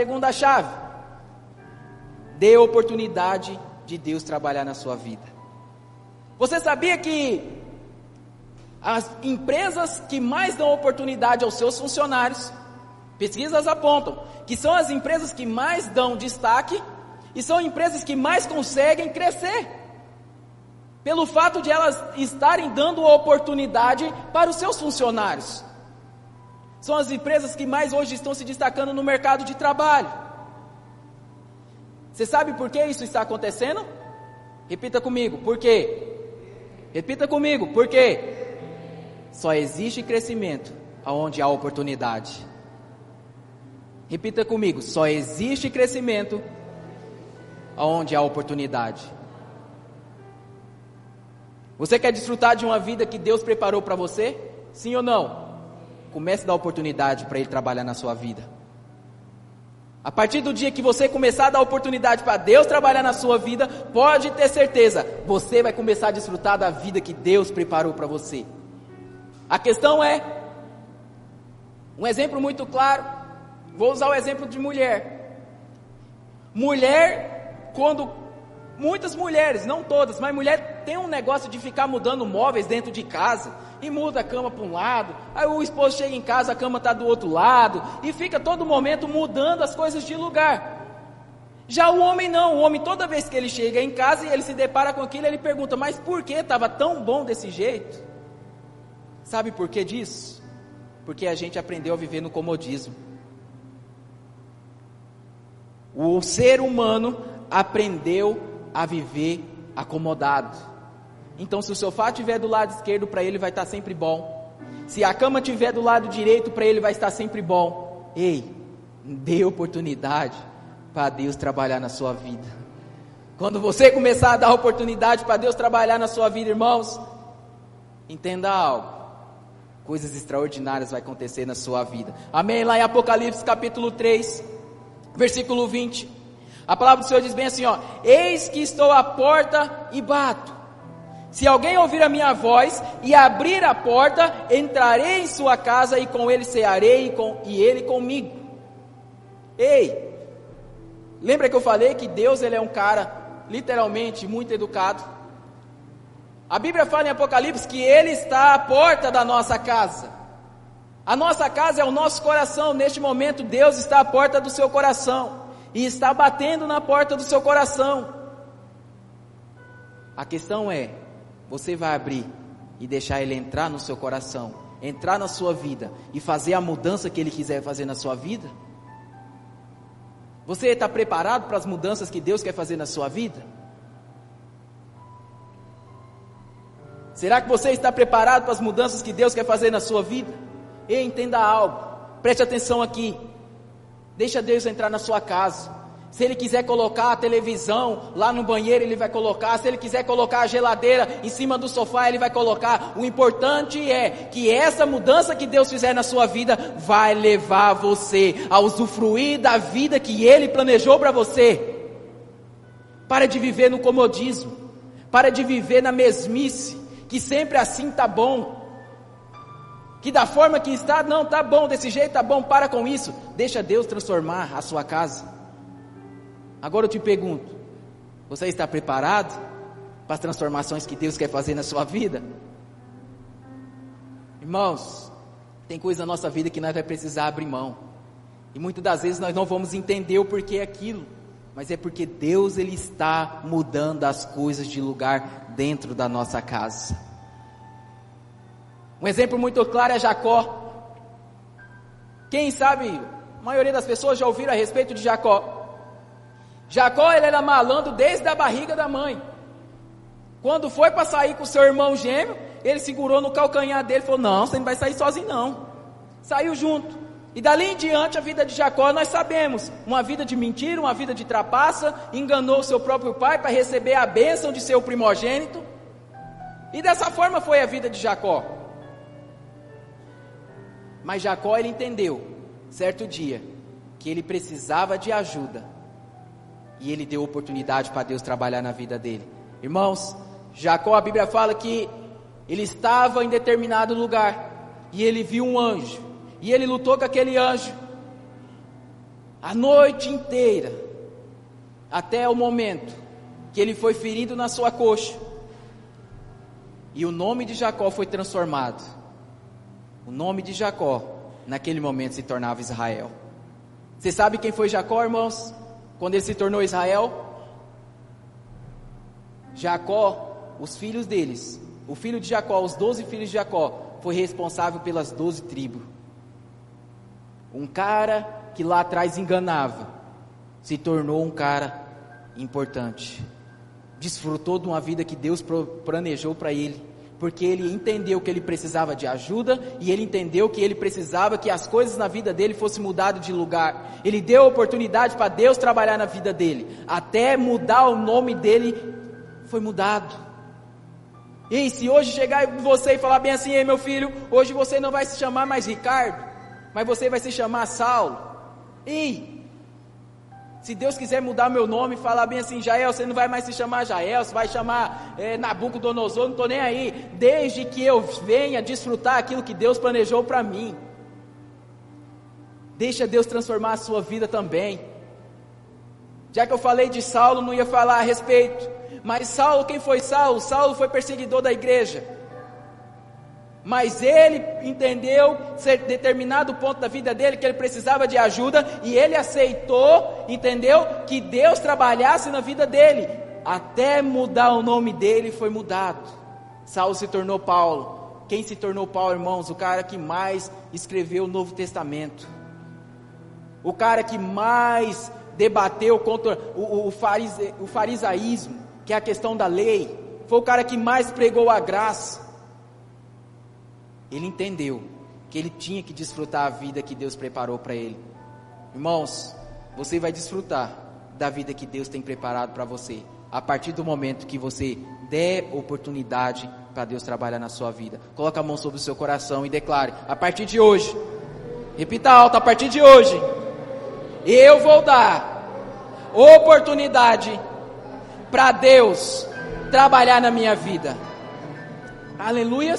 segunda chave. Dê oportunidade de Deus trabalhar na sua vida. Você sabia que as empresas que mais dão oportunidade aos seus funcionários, pesquisas apontam que são as empresas que mais dão destaque e são empresas que mais conseguem crescer. Pelo fato de elas estarem dando oportunidade para os seus funcionários. São as empresas que mais hoje estão se destacando no mercado de trabalho. Você sabe por que isso está acontecendo? Repita comigo, por quê? Repita comigo, por quê? Só existe crescimento aonde há oportunidade. Repita comigo, só existe crescimento aonde há oportunidade. Você quer desfrutar de uma vida que Deus preparou para você? Sim ou não? Comece a dar oportunidade para Ele trabalhar na sua vida. A partir do dia que você começar a dar oportunidade para Deus trabalhar na sua vida, pode ter certeza, você vai começar a desfrutar da vida que Deus preparou para você. A questão é, um exemplo muito claro, vou usar o exemplo de mulher. Mulher, quando muitas mulheres, não todas, mas mulher tem um negócio de ficar mudando móveis dentro de casa e muda a cama para um lado, aí o esposo chega em casa, a cama está do outro lado e fica todo momento mudando as coisas de lugar. Já o homem não, o homem toda vez que ele chega em casa e ele se depara com aquilo, ele pergunta: "Mas por que estava tão bom desse jeito?" Sabe por que disso? Porque a gente aprendeu a viver no comodismo. O ser humano aprendeu a viver acomodado. Então, se o sofá estiver do lado esquerdo, para ele vai estar sempre bom. Se a cama estiver do lado direito, para ele vai estar sempre bom. Ei, dê oportunidade para Deus trabalhar na sua vida. Quando você começar a dar oportunidade para Deus trabalhar na sua vida, irmãos, entenda algo coisas extraordinárias vai acontecer na sua vida. Amém? Lá em Apocalipse capítulo 3, versículo 20. A palavra do Senhor diz bem assim, ó: Eis que estou à porta e bato. Se alguém ouvir a minha voz e abrir a porta, entrarei em sua casa e com ele cearei e, com, e ele comigo. Ei, lembra que eu falei que Deus ele é um cara literalmente muito educado? A Bíblia fala em Apocalipse que Ele está à porta da nossa casa. A nossa casa é o nosso coração. Neste momento, Deus está à porta do seu coração e está batendo na porta do seu coração. A questão é: você vai abrir e deixar Ele entrar no seu coração, entrar na sua vida e fazer a mudança que Ele quiser fazer na sua vida? Você está preparado para as mudanças que Deus quer fazer na sua vida? Será que você está preparado para as mudanças que Deus quer fazer na sua vida? E entenda algo, preste atenção aqui. Deixa Deus entrar na sua casa. Se Ele quiser colocar a televisão lá no banheiro, Ele vai colocar. Se Ele quiser colocar a geladeira em cima do sofá, Ele vai colocar. O importante é que essa mudança que Deus fizer na sua vida vai levar você a usufruir da vida que Ele planejou para você. Para de viver no comodismo. Para de viver na mesmice que sempre assim tá bom. Que da forma que está, não, tá bom, desse jeito tá bom, para com isso. Deixa Deus transformar a sua casa. Agora eu te pergunto: você está preparado para as transformações que Deus quer fazer na sua vida? Irmãos, tem coisa na nossa vida que nós vai precisar abrir mão. E muitas das vezes nós não vamos entender o porquê aquilo, mas é porque Deus ele está mudando as coisas de lugar dentro da nossa casa. Um exemplo muito claro é Jacó. Quem sabe, a maioria das pessoas já ouviram a respeito de Jacó. Jacó ele era malandro desde a barriga da mãe. Quando foi para sair com seu irmão gêmeo, ele segurou no calcanhar dele e falou: Não, você não vai sair sozinho, não. Saiu junto. E dali em diante a vida de Jacó nós sabemos, uma vida de mentira, uma vida de trapaça, enganou seu próprio pai para receber a bênção de seu primogênito. E dessa forma foi a vida de Jacó. Mas Jacó ele entendeu, certo dia, que ele precisava de ajuda. E ele deu oportunidade para Deus trabalhar na vida dele. Irmãos, Jacó, a Bíblia fala que ele estava em determinado lugar e ele viu um anjo e ele lutou com aquele anjo. a noite inteira, até o momento que ele foi ferido na sua coxa. E o nome de Jacó foi transformado. O nome de Jacó, naquele momento, se tornava Israel. Você sabe quem foi Jacó, irmãos? Quando ele se tornou Israel? Jacó, os filhos deles, o filho de Jacó, os doze filhos de Jacó, foi responsável pelas doze tribos. Um cara que lá atrás enganava, se tornou um cara importante. Desfrutou de uma vida que Deus planejou para ele porque ele entendeu que ele precisava de ajuda e ele entendeu que ele precisava que as coisas na vida dele fossem mudadas de lugar. Ele deu oportunidade para Deus trabalhar na vida dele, até mudar o nome dele foi mudado. E se hoje chegar você e falar bem assim, ei meu filho, hoje você não vai se chamar mais Ricardo, mas você vai se chamar Saulo. E se Deus quiser mudar meu nome e falar bem assim, Jael, você não vai mais se chamar Jael, você vai chamar é, Nabucodonosor, não estou nem aí, desde que eu venha desfrutar aquilo que Deus planejou para mim. Deixa Deus transformar a sua vida também. Já que eu falei de Saulo, não ia falar a respeito. Mas Saulo, quem foi Saulo? Saulo foi perseguidor da igreja. Mas ele entendeu, determinado ponto da vida dele, que ele precisava de ajuda, e ele aceitou, entendeu, que Deus trabalhasse na vida dele. Até mudar o nome dele foi mudado. Saulo se tornou Paulo. Quem se tornou Paulo, irmãos? O cara que mais escreveu o Novo Testamento. O cara que mais debateu contra o, o, farise, o farisaísmo, que é a questão da lei. Foi o cara que mais pregou a graça. Ele entendeu que ele tinha que desfrutar a vida que Deus preparou para ele. Irmãos, você vai desfrutar da vida que Deus tem preparado para você, a partir do momento que você der oportunidade para Deus trabalhar na sua vida. Coloque a mão sobre o seu coração e declare: a partir de hoje, repita alto, a partir de hoje, eu vou dar oportunidade para Deus trabalhar na minha vida. Aleluia.